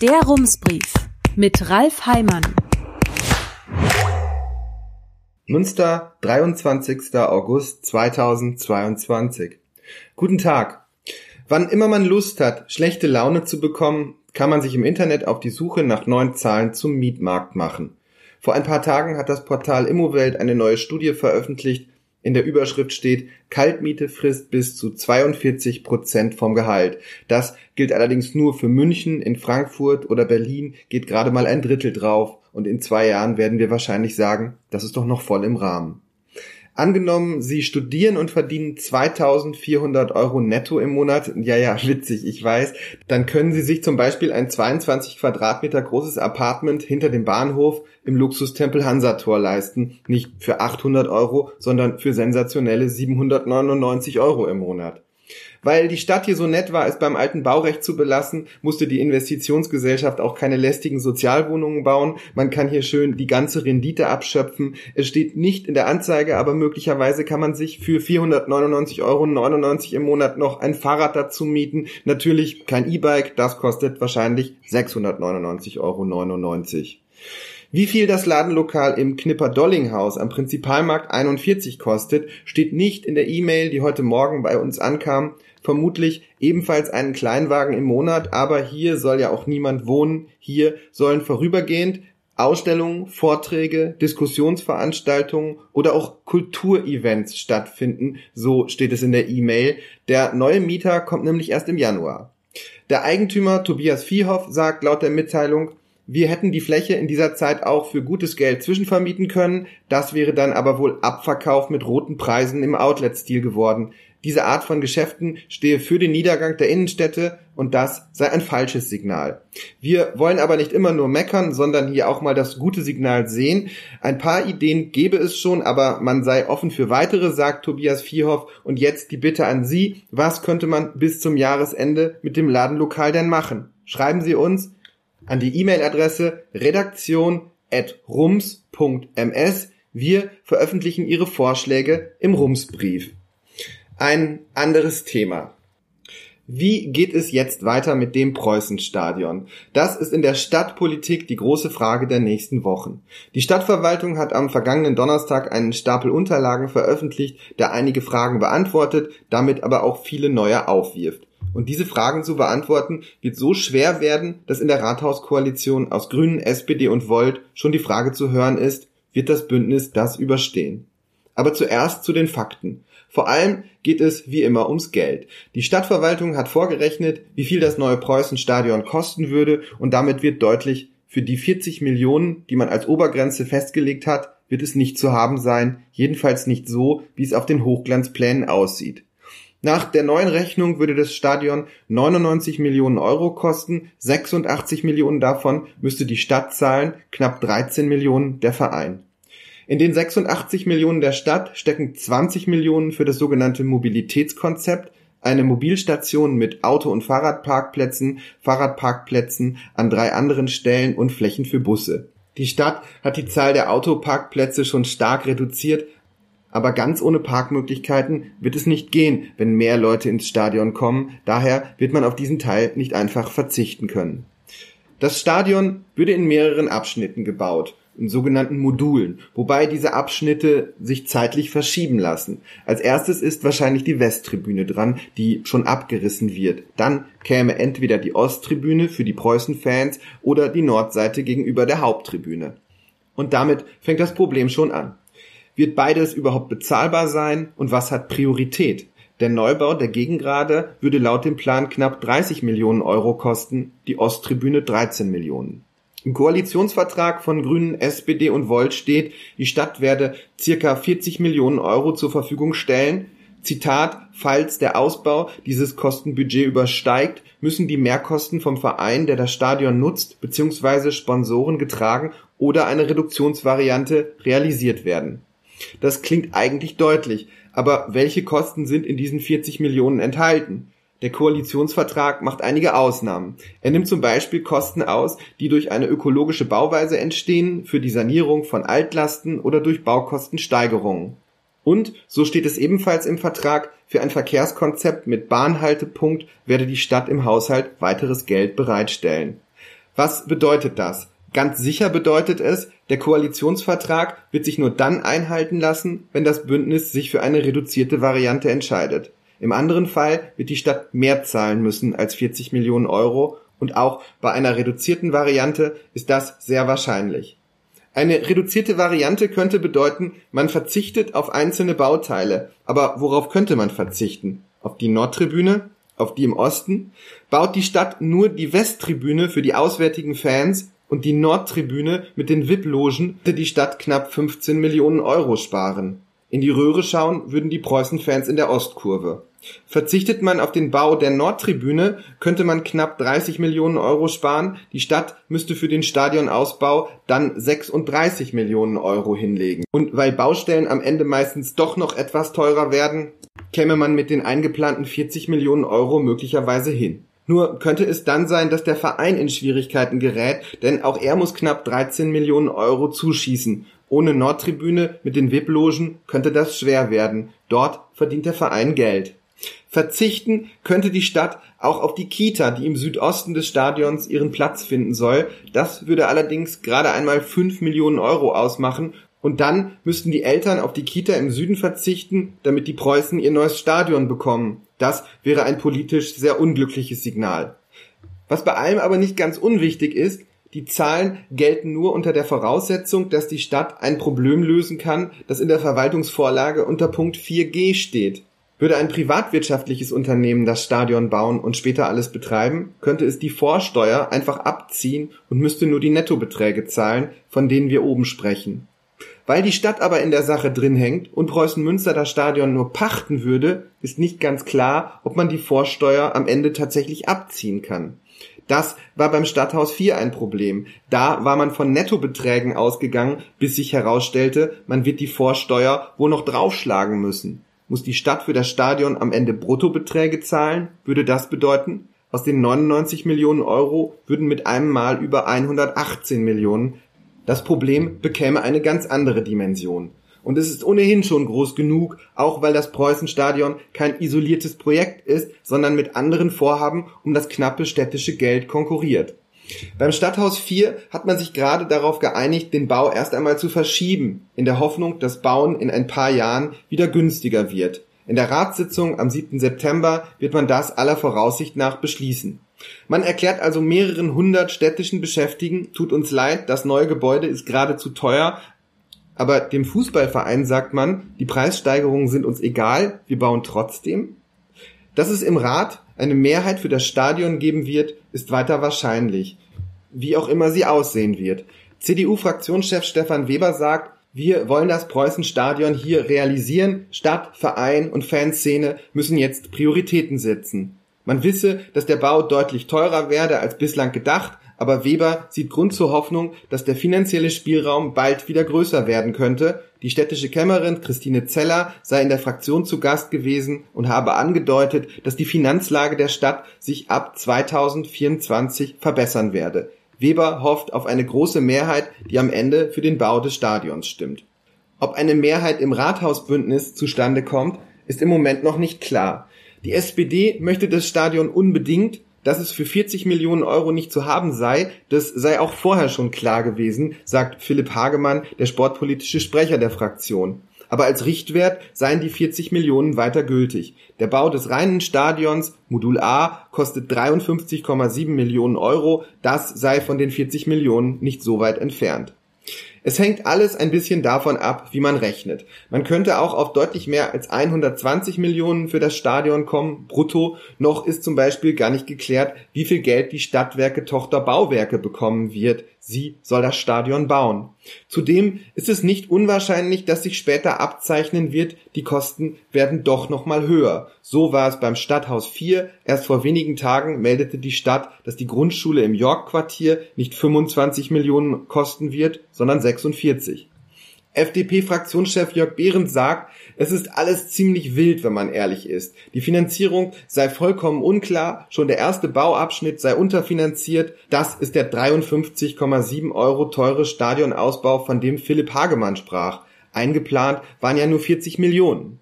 Der Rumsbrief mit Ralf Heimann. Münster, 23. August 2022. Guten Tag. Wann immer man Lust hat, schlechte Laune zu bekommen, kann man sich im Internet auf die Suche nach neuen Zahlen zum Mietmarkt machen. Vor ein paar Tagen hat das Portal Immowelt eine neue Studie veröffentlicht, in der Überschrift steht, Kaltmiete frisst bis zu 42 Prozent vom Gehalt. Das gilt allerdings nur für München, in Frankfurt oder Berlin geht gerade mal ein Drittel drauf und in zwei Jahren werden wir wahrscheinlich sagen, das ist doch noch voll im Rahmen. Angenommen, Sie studieren und verdienen 2400 Euro netto im Monat. Ja, ja, witzig, ich weiß. Dann können Sie sich zum Beispiel ein 22 Quadratmeter großes Apartment hinter dem Bahnhof im Luxustempel Hansator leisten. Nicht für 800 Euro, sondern für sensationelle 799 Euro im Monat. Weil die Stadt hier so nett war, es beim alten Baurecht zu belassen, musste die Investitionsgesellschaft auch keine lästigen Sozialwohnungen bauen. Man kann hier schön die ganze Rendite abschöpfen. Es steht nicht in der Anzeige, aber möglicherweise kann man sich für 499,99 Euro im Monat noch ein Fahrrad dazu mieten. Natürlich kein E-Bike, das kostet wahrscheinlich 699,99 Euro. Wie viel das Ladenlokal im Knipper-Dollinghaus am Prinzipalmarkt 41 kostet, steht nicht in der E-Mail, die heute Morgen bei uns ankam. Vermutlich ebenfalls einen Kleinwagen im Monat, aber hier soll ja auch niemand wohnen. Hier sollen vorübergehend Ausstellungen, Vorträge, Diskussionsveranstaltungen oder auch Kulturevents stattfinden, so steht es in der E-Mail. Der neue Mieter kommt nämlich erst im Januar. Der Eigentümer Tobias Viehhoff sagt laut der Mitteilung, wir hätten die Fläche in dieser Zeit auch für gutes Geld zwischenvermieten können. Das wäre dann aber wohl Abverkauf mit roten Preisen im Outlet-Stil geworden. Diese Art von Geschäften stehe für den Niedergang der Innenstädte und das sei ein falsches Signal. Wir wollen aber nicht immer nur meckern, sondern hier auch mal das gute Signal sehen. Ein paar Ideen gäbe es schon, aber man sei offen für weitere, sagt Tobias Vierhoff. Und jetzt die Bitte an Sie, was könnte man bis zum Jahresende mit dem Ladenlokal denn machen? Schreiben Sie uns an die E-Mail-Adresse redaktion.rums.ms. Wir veröffentlichen Ihre Vorschläge im Rumsbrief. Ein anderes Thema. Wie geht es jetzt weiter mit dem Preußenstadion? Das ist in der Stadtpolitik die große Frage der nächsten Wochen. Die Stadtverwaltung hat am vergangenen Donnerstag einen Stapel Unterlagen veröffentlicht, der einige Fragen beantwortet, damit aber auch viele neue aufwirft. Und diese Fragen zu beantworten wird so schwer werden, dass in der Rathauskoalition aus Grünen, SPD und Volt schon die Frage zu hören ist, wird das Bündnis das überstehen? Aber zuerst zu den Fakten. Vor allem geht es wie immer ums Geld. Die Stadtverwaltung hat vorgerechnet, wie viel das neue Preußenstadion kosten würde und damit wird deutlich, für die 40 Millionen, die man als Obergrenze festgelegt hat, wird es nicht zu haben sein, jedenfalls nicht so, wie es auf den Hochglanzplänen aussieht. Nach der neuen Rechnung würde das Stadion 99 Millionen Euro kosten, 86 Millionen davon müsste die Stadt zahlen, knapp 13 Millionen der Verein. In den 86 Millionen der Stadt stecken 20 Millionen für das sogenannte Mobilitätskonzept, eine Mobilstation mit Auto- und Fahrradparkplätzen, Fahrradparkplätzen an drei anderen Stellen und Flächen für Busse. Die Stadt hat die Zahl der Autoparkplätze schon stark reduziert, aber ganz ohne Parkmöglichkeiten wird es nicht gehen, wenn mehr Leute ins Stadion kommen. Daher wird man auf diesen Teil nicht einfach verzichten können. Das Stadion würde in mehreren Abschnitten gebaut, in sogenannten Modulen, wobei diese Abschnitte sich zeitlich verschieben lassen. Als erstes ist wahrscheinlich die Westtribüne dran, die schon abgerissen wird. Dann käme entweder die Osttribüne für die Preußen-Fans oder die Nordseite gegenüber der Haupttribüne. Und damit fängt das Problem schon an. Wird beides überhaupt bezahlbar sein und was hat Priorität? Der Neubau der Gegengrade würde laut dem Plan knapp 30 Millionen Euro kosten, die Osttribüne 13 Millionen. Im Koalitionsvertrag von Grünen, SPD und Volt steht, die Stadt werde circa 40 Millionen Euro zur Verfügung stellen. Zitat, falls der Ausbau dieses Kostenbudget übersteigt, müssen die Mehrkosten vom Verein, der das Stadion nutzt, bzw. Sponsoren getragen oder eine Reduktionsvariante realisiert werden. Das klingt eigentlich deutlich, aber welche Kosten sind in diesen 40 Millionen enthalten? Der Koalitionsvertrag macht einige Ausnahmen. Er nimmt zum Beispiel Kosten aus, die durch eine ökologische Bauweise entstehen, für die Sanierung von Altlasten oder durch Baukostensteigerungen. Und, so steht es ebenfalls im Vertrag, für ein Verkehrskonzept mit Bahnhaltepunkt werde die Stadt im Haushalt weiteres Geld bereitstellen. Was bedeutet das? Ganz sicher bedeutet es, der Koalitionsvertrag wird sich nur dann einhalten lassen, wenn das Bündnis sich für eine reduzierte Variante entscheidet. Im anderen Fall wird die Stadt mehr zahlen müssen als 40 Millionen Euro und auch bei einer reduzierten Variante ist das sehr wahrscheinlich. Eine reduzierte Variante könnte bedeuten, man verzichtet auf einzelne Bauteile. Aber worauf könnte man verzichten? Auf die Nordtribüne? Auf die im Osten? Baut die Stadt nur die Westtribüne für die auswärtigen Fans und die Nordtribüne mit den VIP-Logen die Stadt knapp 15 Millionen Euro sparen. In die Röhre schauen würden die Preußen-Fans in der Ostkurve. Verzichtet man auf den Bau der Nordtribüne, könnte man knapp 30 Millionen Euro sparen. Die Stadt müsste für den Stadionausbau dann 36 Millionen Euro hinlegen. Und weil Baustellen am Ende meistens doch noch etwas teurer werden, käme man mit den eingeplanten 40 Millionen Euro möglicherweise hin. Nur könnte es dann sein, dass der Verein in Schwierigkeiten gerät, denn auch er muss knapp 13 Millionen Euro zuschießen. Ohne Nordtribüne mit den VIP-Logen könnte das schwer werden. Dort verdient der Verein Geld. Verzichten könnte die Stadt auch auf die Kita, die im Südosten des Stadions ihren Platz finden soll. Das würde allerdings gerade einmal 5 Millionen Euro ausmachen und dann müssten die Eltern auf die Kita im Süden verzichten, damit die Preußen ihr neues Stadion bekommen. Das wäre ein politisch sehr unglückliches Signal. Was bei allem aber nicht ganz unwichtig ist, die Zahlen gelten nur unter der Voraussetzung, dass die Stadt ein Problem lösen kann, das in der Verwaltungsvorlage unter Punkt 4g steht. Würde ein privatwirtschaftliches Unternehmen das Stadion bauen und später alles betreiben, könnte es die Vorsteuer einfach abziehen und müsste nur die Nettobeträge zahlen, von denen wir oben sprechen. Weil die Stadt aber in der Sache drin hängt und Preußen Münster das Stadion nur pachten würde, ist nicht ganz klar, ob man die Vorsteuer am Ende tatsächlich abziehen kann. Das war beim Stadthaus 4 ein Problem. Da war man von Nettobeträgen ausgegangen, bis sich herausstellte, man wird die Vorsteuer wohl noch draufschlagen müssen. Muss die Stadt für das Stadion am Ende Bruttobeträge zahlen, würde das bedeuten, aus den 99 Millionen Euro würden mit einem Mal über 118 Millionen das Problem bekäme eine ganz andere Dimension. Und es ist ohnehin schon groß genug, auch weil das Preußenstadion kein isoliertes Projekt ist, sondern mit anderen Vorhaben um das knappe städtische Geld konkurriert. Beim Stadthaus 4 hat man sich gerade darauf geeinigt, den Bau erst einmal zu verschieben, in der Hoffnung, dass Bauen in ein paar Jahren wieder günstiger wird. In der Ratssitzung am 7. September wird man das aller Voraussicht nach beschließen. Man erklärt also mehreren hundert städtischen Beschäftigten, tut uns leid, das neue Gebäude ist geradezu teuer, aber dem Fußballverein sagt man, die Preissteigerungen sind uns egal, wir bauen trotzdem. Dass es im Rat eine Mehrheit für das Stadion geben wird, ist weiter wahrscheinlich, wie auch immer sie aussehen wird. CDU-Fraktionschef Stefan Weber sagt, wir wollen das Preußenstadion hier realisieren. Stadt, Verein und Fanszene müssen jetzt Prioritäten setzen. Man wisse, dass der Bau deutlich teurer werde als bislang gedacht, aber Weber sieht Grund zur Hoffnung, dass der finanzielle Spielraum bald wieder größer werden könnte. Die städtische Kämmerin Christine Zeller sei in der Fraktion zu Gast gewesen und habe angedeutet, dass die Finanzlage der Stadt sich ab 2024 verbessern werde. Weber hofft auf eine große Mehrheit, die am Ende für den Bau des Stadions stimmt. Ob eine Mehrheit im Rathausbündnis zustande kommt, ist im Moment noch nicht klar. Die SPD möchte das Stadion unbedingt, dass es für 40 Millionen Euro nicht zu haben sei, das sei auch vorher schon klar gewesen, sagt Philipp Hagemann, der sportpolitische Sprecher der Fraktion. Aber als Richtwert seien die 40 Millionen weiter gültig. Der Bau des reinen Stadions Modul A kostet 53,7 Millionen Euro. Das sei von den 40 Millionen nicht so weit entfernt. Es hängt alles ein bisschen davon ab, wie man rechnet. Man könnte auch auf deutlich mehr als 120 Millionen für das Stadion kommen, brutto. Noch ist zum Beispiel gar nicht geklärt, wie viel Geld die Stadtwerke Tochter Bauwerke bekommen wird. Sie soll das Stadion bauen. Zudem ist es nicht unwahrscheinlich, dass sich später abzeichnen wird, die Kosten werden doch nochmal höher. So war es beim Stadthaus 4. Erst vor wenigen Tagen meldete die Stadt, dass die Grundschule im York-Quartier nicht 25 Millionen kosten wird, sondern 46. FDP-Fraktionschef Jörg Behrendt sagt, es ist alles ziemlich wild, wenn man ehrlich ist. Die Finanzierung sei vollkommen unklar, schon der erste Bauabschnitt sei unterfinanziert. Das ist der 53,7 Euro teure Stadionausbau, von dem Philipp Hagemann sprach. Eingeplant waren ja nur 40 Millionen.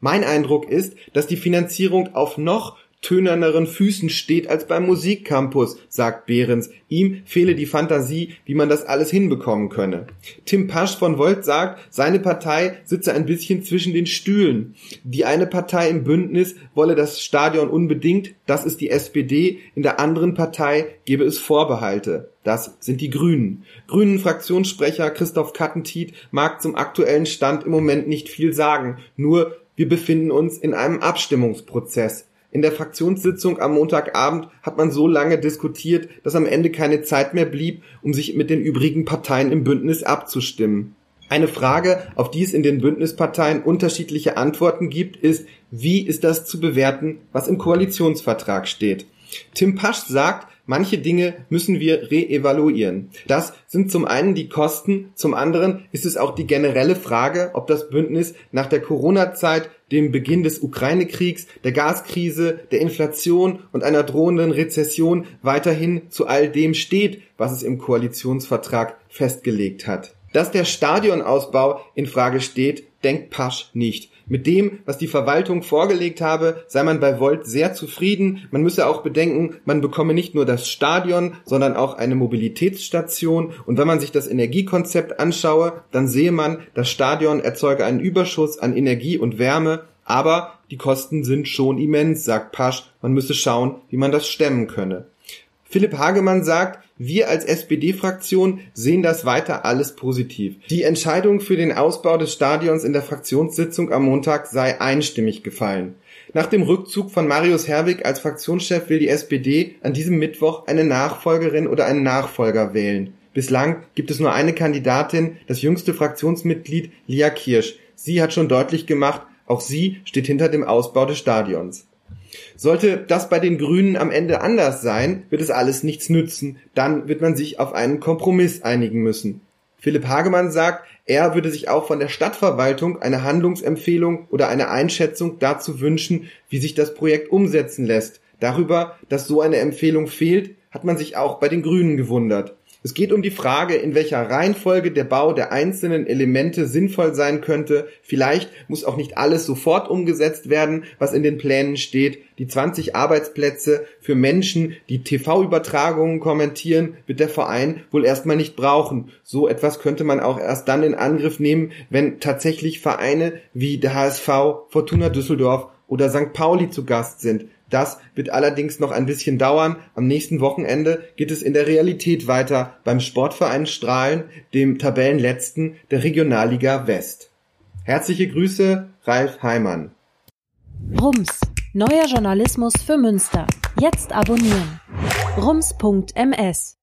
Mein Eindruck ist, dass die Finanzierung auf noch tönerneren Füßen steht als beim Musikcampus, sagt Behrens. Ihm fehle die Fantasie, wie man das alles hinbekommen könne. Tim Pasch von Volt sagt, seine Partei sitze ein bisschen zwischen den Stühlen. Die eine Partei im Bündnis wolle das Stadion unbedingt, das ist die SPD, in der anderen Partei gebe es Vorbehalte. Das sind die Grünen. Grünen Fraktionssprecher Christoph Kattentiet mag zum aktuellen Stand im Moment nicht viel sagen, nur wir befinden uns in einem Abstimmungsprozess. In der Fraktionssitzung am Montagabend hat man so lange diskutiert, dass am Ende keine Zeit mehr blieb, um sich mit den übrigen Parteien im Bündnis abzustimmen. Eine Frage, auf die es in den Bündnisparteien unterschiedliche Antworten gibt, ist, wie ist das zu bewerten, was im Koalitionsvertrag steht? Tim Pasch sagt, Manche Dinge müssen wir reevaluieren. Das sind zum einen die Kosten, zum anderen ist es auch die generelle Frage, ob das Bündnis nach der Corona-Zeit, dem Beginn des Ukraine-Kriegs, der Gaskrise, der Inflation und einer drohenden Rezession weiterhin zu all dem steht, was es im Koalitionsvertrag festgelegt hat. Dass der Stadionausbau in Frage steht, denkt Pasch nicht. Mit dem, was die Verwaltung vorgelegt habe, sei man bei Volt sehr zufrieden. Man müsse auch bedenken, man bekomme nicht nur das Stadion, sondern auch eine Mobilitätsstation. Und wenn man sich das Energiekonzept anschaue, dann sehe man, das Stadion erzeuge einen Überschuss an Energie und Wärme. Aber die Kosten sind schon immens, sagt Pasch. Man müsse schauen, wie man das stemmen könne. Philipp Hagemann sagt, wir als SPD-Fraktion sehen das weiter alles positiv. Die Entscheidung für den Ausbau des Stadions in der Fraktionssitzung am Montag sei einstimmig gefallen. Nach dem Rückzug von Marius Herwig als Fraktionschef will die SPD an diesem Mittwoch eine Nachfolgerin oder einen Nachfolger wählen. Bislang gibt es nur eine Kandidatin, das jüngste Fraktionsmitglied Lia Kirsch. Sie hat schon deutlich gemacht, auch sie steht hinter dem Ausbau des Stadions. Sollte das bei den Grünen am Ende anders sein, wird es alles nichts nützen. Dann wird man sich auf einen Kompromiss einigen müssen. Philipp Hagemann sagt, er würde sich auch von der Stadtverwaltung eine Handlungsempfehlung oder eine Einschätzung dazu wünschen, wie sich das Projekt umsetzen lässt. Darüber, dass so eine Empfehlung fehlt, hat man sich auch bei den Grünen gewundert. Es geht um die Frage, in welcher Reihenfolge der Bau der einzelnen Elemente sinnvoll sein könnte. Vielleicht muss auch nicht alles sofort umgesetzt werden, was in den Plänen steht. Die 20 Arbeitsplätze für Menschen, die TV-Übertragungen kommentieren, wird der Verein wohl erstmal nicht brauchen. So etwas könnte man auch erst dann in Angriff nehmen, wenn tatsächlich Vereine wie der HSV, Fortuna Düsseldorf oder St. Pauli zu Gast sind. Das wird allerdings noch ein bisschen dauern. Am nächsten Wochenende geht es in der Realität weiter beim Sportverein Strahlen, dem Tabellenletzten der Regionalliga West. Herzliche Grüße, Ralf Heimann. Rums, neuer Journalismus für Münster. Jetzt abonnieren. rums.ms